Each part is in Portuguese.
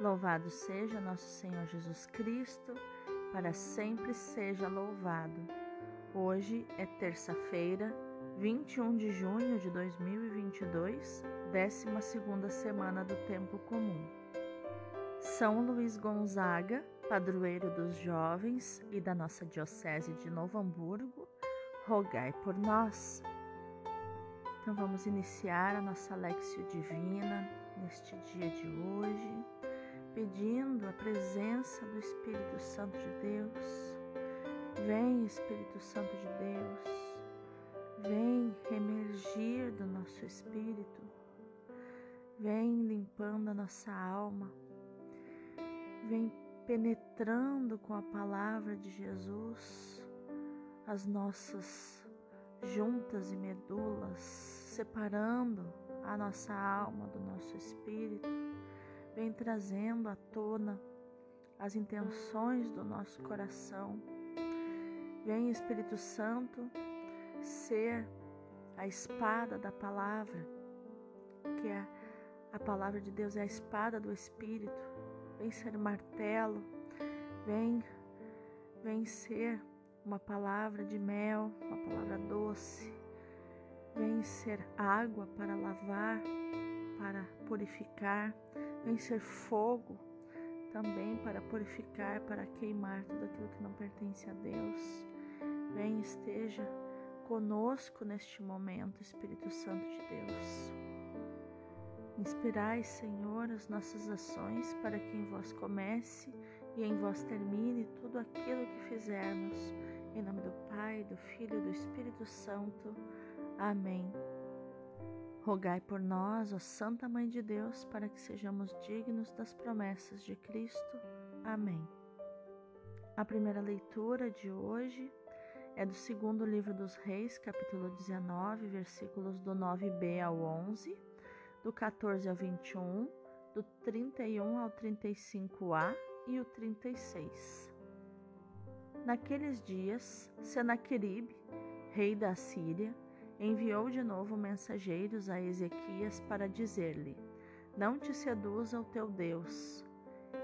Louvado seja nosso Senhor Jesus Cristo, para sempre seja louvado. Hoje é terça-feira, 21 de junho de 2022, 12 semana do Tempo Comum. São Luís Gonzaga, padroeiro dos jovens e da nossa Diocese de Novo Hamburgo, rogai por nós. Então vamos iniciar a nossa Lexio Divina neste dia de hoje pedindo a presença do Espírito Santo de Deus. Vem, Espírito Santo de Deus, vem emergir do nosso espírito, vem limpando a nossa alma, vem penetrando com a palavra de Jesus as nossas juntas e medulas, separando a nossa alma do nosso espírito vem trazendo à tona as intenções do nosso coração. Vem, Espírito Santo, ser a espada da palavra, que é a palavra de Deus é a espada do Espírito. Vem ser martelo, vem, vem ser uma palavra de mel, uma palavra doce. Vem ser água para lavar, para purificar Vem ser fogo também para purificar, para queimar tudo aquilo que não pertence a Deus. Vem, esteja conosco neste momento, Espírito Santo de Deus. Inspirai, Senhor, as nossas ações para que em vós comece e em vós termine tudo aquilo que fizermos. Em nome do Pai, do Filho e do Espírito Santo. Amém. Rogai por nós, ó Santa Mãe de Deus, para que sejamos dignos das promessas de Cristo. Amém. A primeira leitura de hoje é do segundo livro dos Reis, capítulo 19, versículos do 9b ao 11, do 14 ao 21, do 31 ao 35a e o 36. Naqueles dias, Senaqueribe, rei da Síria, enviou de novo mensageiros a Ezequias para dizer-lhe: Não te seduza o teu Deus,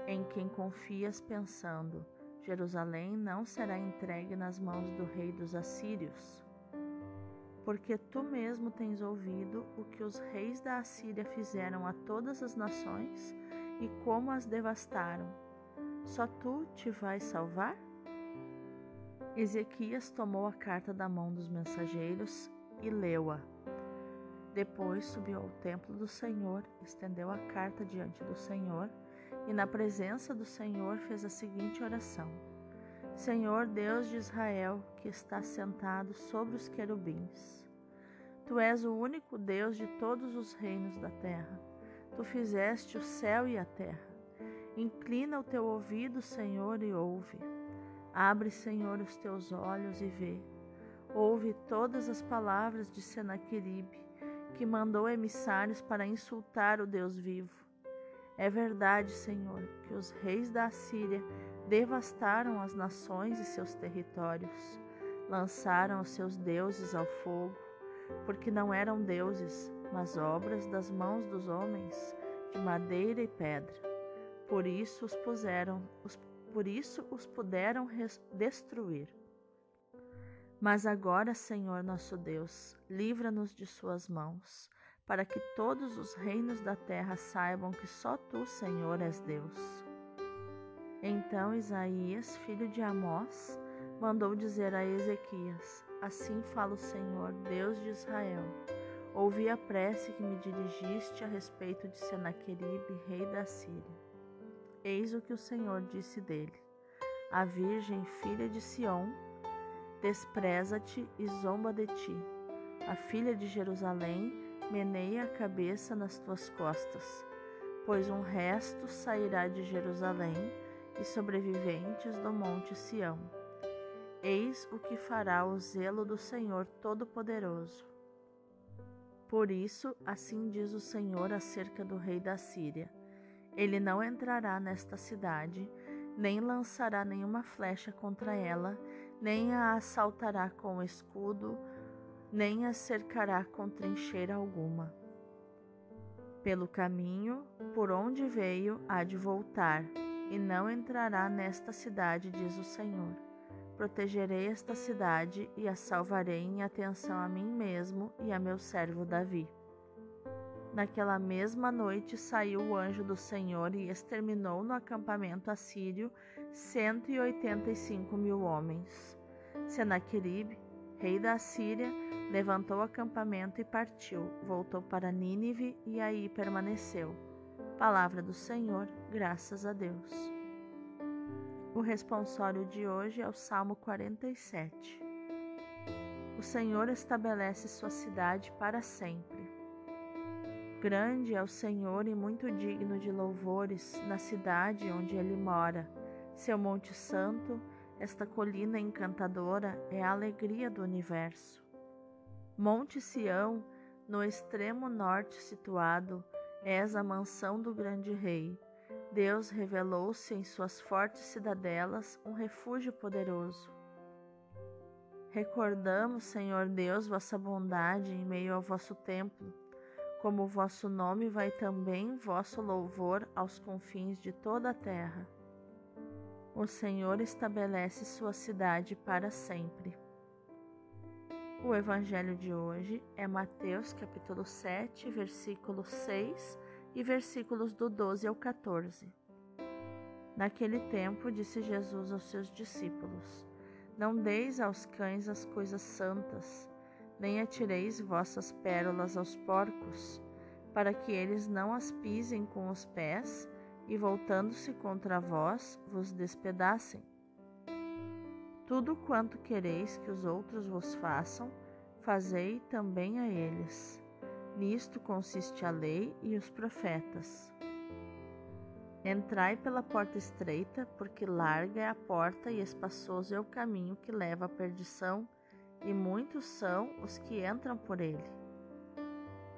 em quem confias, pensando: Jerusalém não será entregue nas mãos do rei dos assírios. Porque tu mesmo tens ouvido o que os reis da Assíria fizeram a todas as nações e como as devastaram. Só tu te vais salvar? Ezequias tomou a carta da mão dos mensageiros e leu-a. Depois subiu ao templo do Senhor, estendeu a carta diante do Senhor e, na presença do Senhor, fez a seguinte oração: Senhor Deus de Israel, que está sentado sobre os querubins, Tu és o único Deus de todos os reinos da terra. Tu fizeste o céu e a terra. Inclina o teu ouvido, Senhor, e ouve. Abre, Senhor, os teus olhos e vê ouve todas as palavras de Senaqueribe, que mandou emissários para insultar o Deus vivo. É verdade, Senhor, que os reis da Assíria devastaram as nações e seus territórios, lançaram os seus deuses ao fogo, porque não eram deuses, mas obras das mãos dos homens, de madeira e pedra. Por isso os puseram, os, por isso os puderam destruir. Mas agora, Senhor nosso Deus, livra-nos de Suas mãos, para que todos os reinos da terra saibam que só Tu, Senhor, és Deus. Então Isaías, filho de Amós, mandou dizer a Ezequias: Assim fala o Senhor, Deus de Israel. Ouvi a prece que me dirigiste a respeito de Senaqueribe, rei da Síria. Eis o que o Senhor disse dele: A virgem filha de Sião despreza-te e zomba de ti. A filha de Jerusalém meneia a cabeça nas tuas costas, pois um resto sairá de Jerusalém e sobreviventes do monte Sião. Eis o que fará o zelo do Senhor Todo-Poderoso. Por isso, assim diz o Senhor acerca do rei da Síria: Ele não entrará nesta cidade, nem lançará nenhuma flecha contra ela, nem a assaltará com escudo, nem a cercará com trincheira alguma. Pelo caminho por onde veio há de voltar, e não entrará nesta cidade, diz o Senhor. Protegerei esta cidade e a salvarei em atenção a mim mesmo e a meu servo Davi. Naquela mesma noite saiu o anjo do Senhor e exterminou no acampamento assírio cento e oitenta e cinco mil homens. Senaqueribe, rei da Assíria, levantou o acampamento e partiu, voltou para Nínive e aí permaneceu. Palavra do Senhor, graças a Deus. O responsório de hoje é o Salmo 47. O Senhor estabelece sua cidade para sempre. Grande é o Senhor e muito digno de louvores na cidade onde ele mora. Seu Monte Santo, esta colina encantadora, é a alegria do universo. Monte Sião, no extremo norte situado, és a mansão do grande rei. Deus revelou-se em suas fortes cidadelas um refúgio poderoso. Recordamos, Senhor Deus, vossa bondade em meio ao vosso templo como vosso nome vai também vosso louvor aos confins de toda a terra. O Senhor estabelece sua cidade para sempre. O evangelho de hoje é Mateus capítulo 7, versículos 6 e versículos do 12 ao 14. Naquele tempo disse Jesus aos seus discípulos: Não deis aos cães as coisas santas, nem atireis vossas pérolas aos porcos, para que eles não as pisem com os pés e, voltando-se contra vós, vos despedacem. Tudo quanto quereis que os outros vos façam, fazei também a eles. Nisto consiste a lei e os profetas. Entrai pela porta estreita, porque larga é a porta e espaçoso é o caminho que leva à perdição, e muitos são os que entram por ele.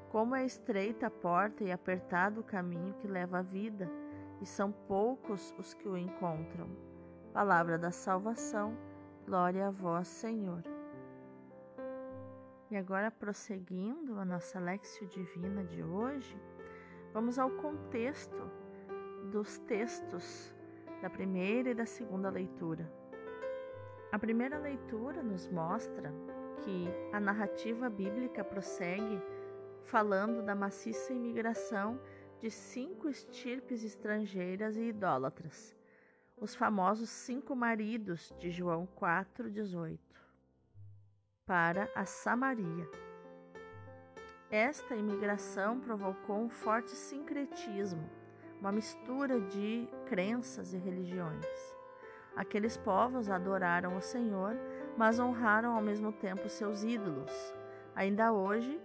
Como é estreita a porta e apertado o caminho que leva à vida, e são poucos os que o encontram. Palavra da salvação, glória a vós, Senhor. E agora, prosseguindo a nossa Lexio Divina de hoje, vamos ao contexto dos textos da primeira e da segunda leitura. A primeira leitura nos mostra que a narrativa bíblica prossegue falando da maciça imigração de cinco estirpes estrangeiras e idólatras, os famosos cinco maridos de João 4,18, para a Samaria. Esta imigração provocou um forte sincretismo, uma mistura de crenças e religiões. Aqueles povos adoraram o Senhor, mas honraram ao mesmo tempo seus ídolos. Ainda hoje,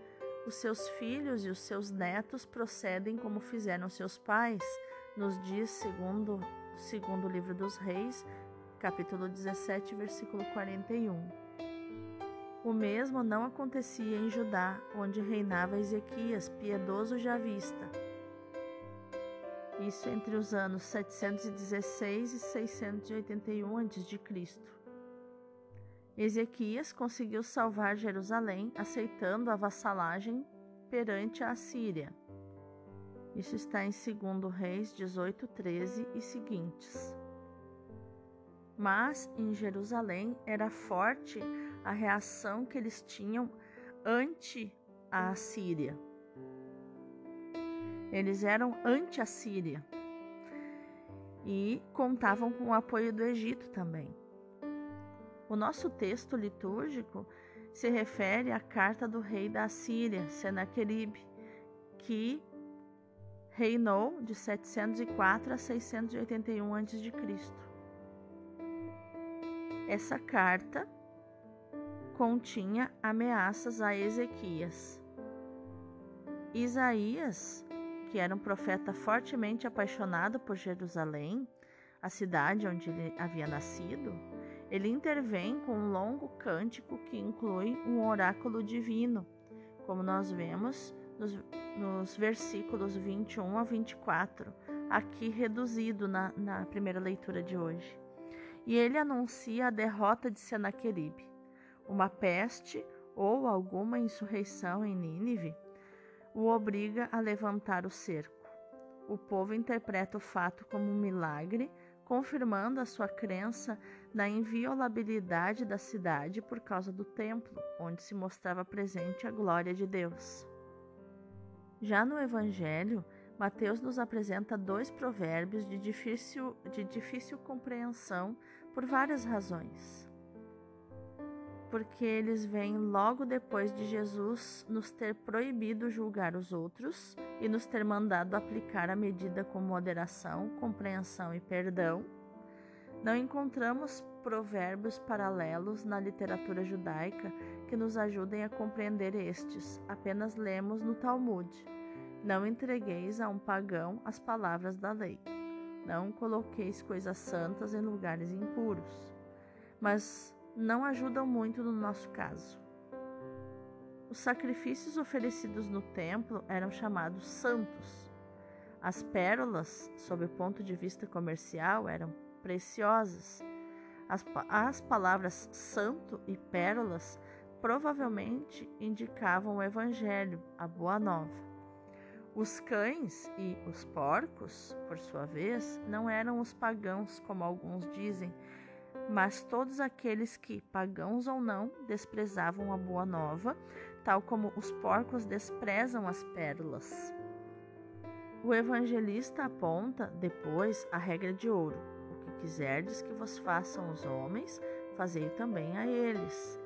os seus filhos e os seus netos procedem como fizeram seus pais, nos diz segundo, segundo o livro dos reis, capítulo 17, versículo 41. O mesmo não acontecia em Judá, onde reinava Ezequias, piedoso javista isso entre os anos 716 e 681 a.C. Ezequias conseguiu salvar Jerusalém aceitando a vassalagem perante a Assíria. Isso está em 2 Reis 18, 13 e seguintes. Mas em Jerusalém era forte a reação que eles tinham ante a Assíria. Eles eram anti-Assíria e contavam com o apoio do Egito também. O nosso texto litúrgico se refere à carta do rei da Assíria, Senaqueribe, que reinou de 704 a 681 a.C. Essa carta continha ameaças a Ezequias. Isaías que era um profeta fortemente apaixonado por Jerusalém, a cidade onde ele havia nascido, ele intervém com um longo cântico que inclui um oráculo divino, como nós vemos nos, nos versículos 21 a 24, aqui reduzido na, na primeira leitura de hoje. E ele anuncia a derrota de Senaqueribe, uma peste ou alguma insurreição em Nínive o obriga a levantar o cerco. O povo interpreta o fato como um milagre, confirmando a sua crença na inviolabilidade da cidade por causa do templo, onde se mostrava presente a glória de Deus. Já no Evangelho, Mateus nos apresenta dois provérbios de difícil, de difícil compreensão por várias razões porque eles vêm logo depois de Jesus nos ter proibido julgar os outros e nos ter mandado aplicar a medida com moderação, compreensão e perdão. Não encontramos provérbios paralelos na literatura judaica que nos ajudem a compreender estes, apenas lemos no Talmud. Não entregueis a um pagão as palavras da lei. Não coloqueis coisas santas em lugares impuros. Mas não ajudam muito no nosso caso. Os sacrifícios oferecidos no templo eram chamados santos. As pérolas, sob o ponto de vista comercial, eram preciosas. As, as palavras santo e pérolas provavelmente indicavam o Evangelho, a Boa Nova. Os cães e os porcos, por sua vez, não eram os pagãos, como alguns dizem, mas todos aqueles que, pagãos ou não, desprezavam a boa nova, tal como os porcos desprezam as pérolas. O evangelista aponta depois a regra de ouro: o que quiserdes que vos façam os homens, fazei também a eles,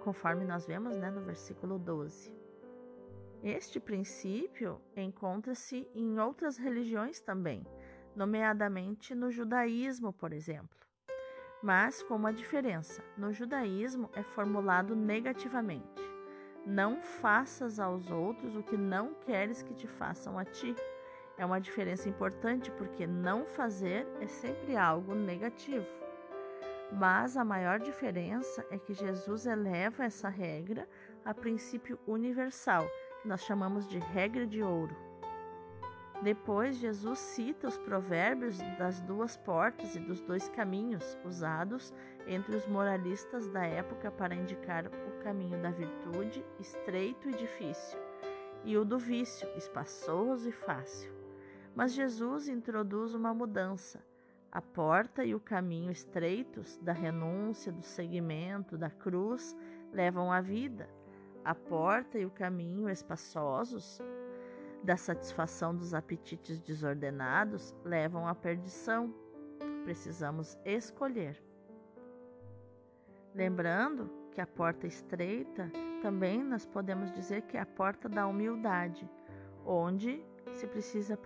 conforme nós vemos né, no versículo 12. Este princípio encontra-se em outras religiões também, nomeadamente no judaísmo, por exemplo mas com uma diferença. No judaísmo é formulado negativamente: Não faças aos outros o que não queres que te façam a ti. É uma diferença importante porque não fazer é sempre algo negativo. Mas a maior diferença é que Jesus eleva essa regra a princípio universal, que nós chamamos de regra de ouro. Depois, Jesus cita os provérbios das duas portas e dos dois caminhos usados entre os moralistas da época para indicar o caminho da virtude, estreito e difícil, e o do vício, espaçoso e fácil. Mas Jesus introduz uma mudança. A porta e o caminho estreitos da renúncia, do seguimento, da cruz levam à vida. A porta e o caminho espaçosos da satisfação dos apetites desordenados levam à perdição. Precisamos escolher. Lembrando que a porta estreita também nós podemos dizer que é a porta da humildade, onde se precisa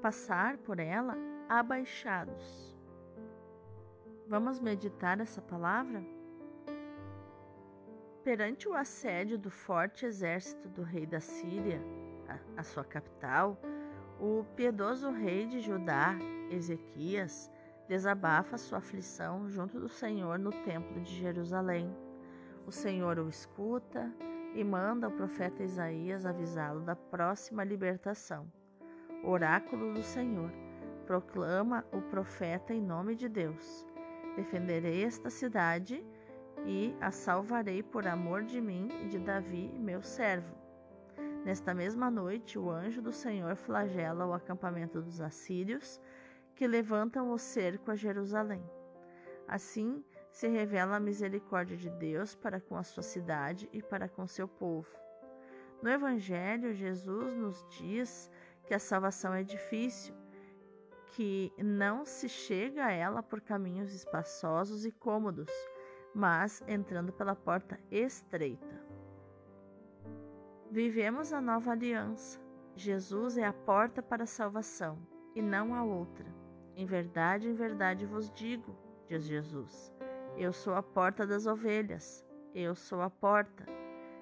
passar por ela abaixados. Vamos meditar essa palavra? Perante o assédio do forte exército do rei da Síria, a sua capital, o piedoso rei de Judá, Ezequias, desabafa sua aflição junto do Senhor no templo de Jerusalém. O Senhor o escuta e manda o profeta Isaías avisá-lo da próxima libertação. Oráculo do Senhor, proclama o profeta em nome de Deus. Defenderei esta cidade e a salvarei por amor de mim e de Davi, meu servo. Nesta mesma noite, o anjo do Senhor flagela o acampamento dos assírios, que levantam o cerco a Jerusalém. Assim se revela a misericórdia de Deus para com a sua cidade e para com seu povo. No Evangelho, Jesus nos diz que a salvação é difícil, que não se chega a ela por caminhos espaçosos e cômodos, mas entrando pela porta estreita. Vivemos a nova aliança. Jesus é a porta para a salvação e não a outra. Em verdade, em verdade vos digo, diz Jesus: Eu sou a porta das ovelhas. Eu sou a porta.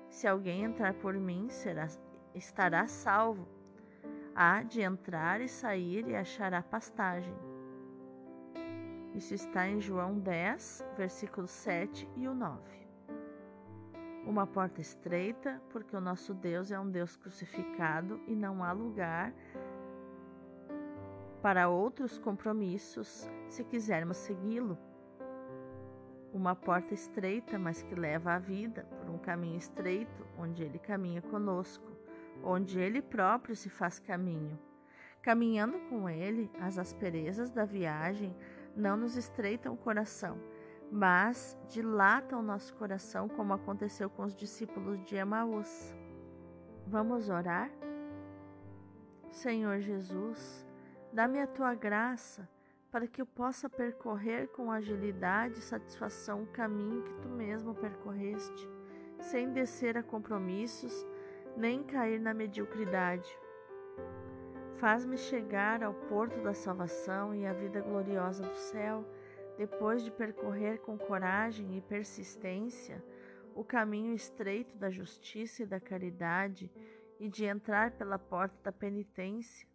Se alguém entrar por mim, será, estará salvo. Há de entrar e sair e achará pastagem. Isso está em João 10, versículos 7 e o 9 uma porta estreita, porque o nosso Deus é um Deus crucificado e não há lugar para outros compromissos se quisermos segui-lo. Uma porta estreita, mas que leva à vida, por um caminho estreito, onde ele caminha conosco. onde ele próprio se faz caminho. Caminhando com ele, as asperezas da viagem não nos estreitam o coração, mas dilatam nosso coração, como aconteceu com os discípulos de Emaús. Vamos orar? Senhor Jesus, dá-me a tua graça para que eu possa percorrer com agilidade e satisfação o caminho que tu mesmo percorreste, sem descer a compromissos nem cair na mediocridade. Faz-me chegar ao porto da salvação e à vida gloriosa do céu, depois de percorrer com coragem e persistência o caminho estreito da justiça e da caridade e de entrar pela porta da penitência.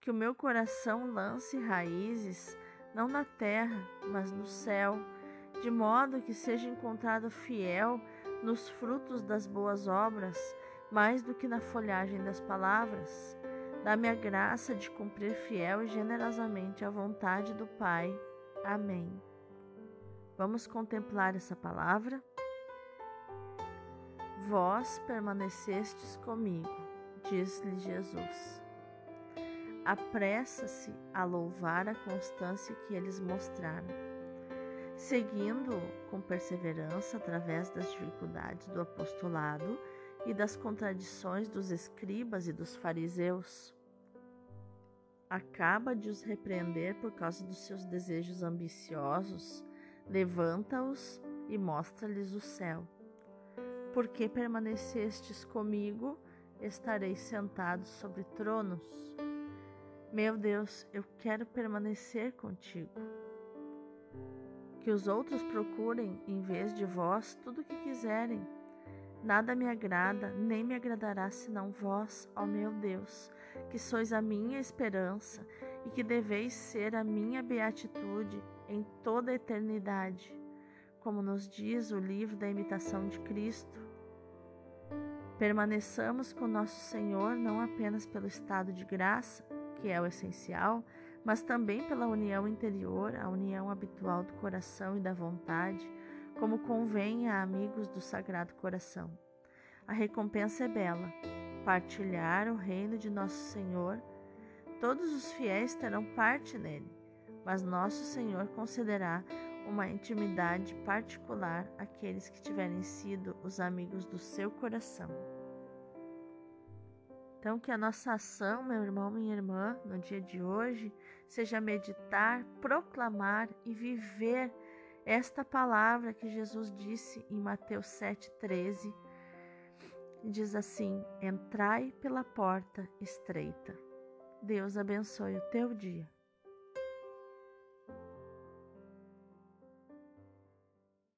Que o meu coração lance raízes, não na terra, mas no céu, de modo que seja encontrado fiel nos frutos das boas obras, mais do que na folhagem das palavras. Dá-me a graça de cumprir fiel e generosamente a vontade do Pai. Amém. Vamos contemplar essa palavra? Vós permanecestes comigo, diz-lhe Jesus. Apressa-se a louvar a constância que eles mostraram, seguindo com perseverança através das dificuldades do apostolado e das contradições dos escribas e dos fariseus. Acaba de os repreender por causa dos seus desejos ambiciosos, levanta-os e mostra-lhes o céu. Porque permanecestes comigo, estareis sentados sobre tronos. Meu Deus, eu quero permanecer contigo. Que os outros procurem, em vez de vós, tudo o que quiserem Nada me agrada, nem me agradará senão vós, ó meu Deus, que sois a minha esperança e que deveis ser a minha beatitude em toda a eternidade, como nos diz o livro da imitação de Cristo. Permaneçamos com nosso Senhor não apenas pelo estado de graça, que é o essencial, mas também pela união interior, a união habitual do coração e da vontade como convém a amigos do Sagrado Coração. A recompensa é bela: partilhar o reino de nosso Senhor. Todos os fiéis terão parte nele, mas nosso Senhor concederá uma intimidade particular àqueles que tiverem sido os amigos do seu coração. Então, que a nossa ação, meu irmão, minha irmã, no dia de hoje, seja meditar, proclamar e viver esta palavra que Jesus disse em Mateus 7,13 diz assim: Entrai pela porta estreita. Deus abençoe o teu dia.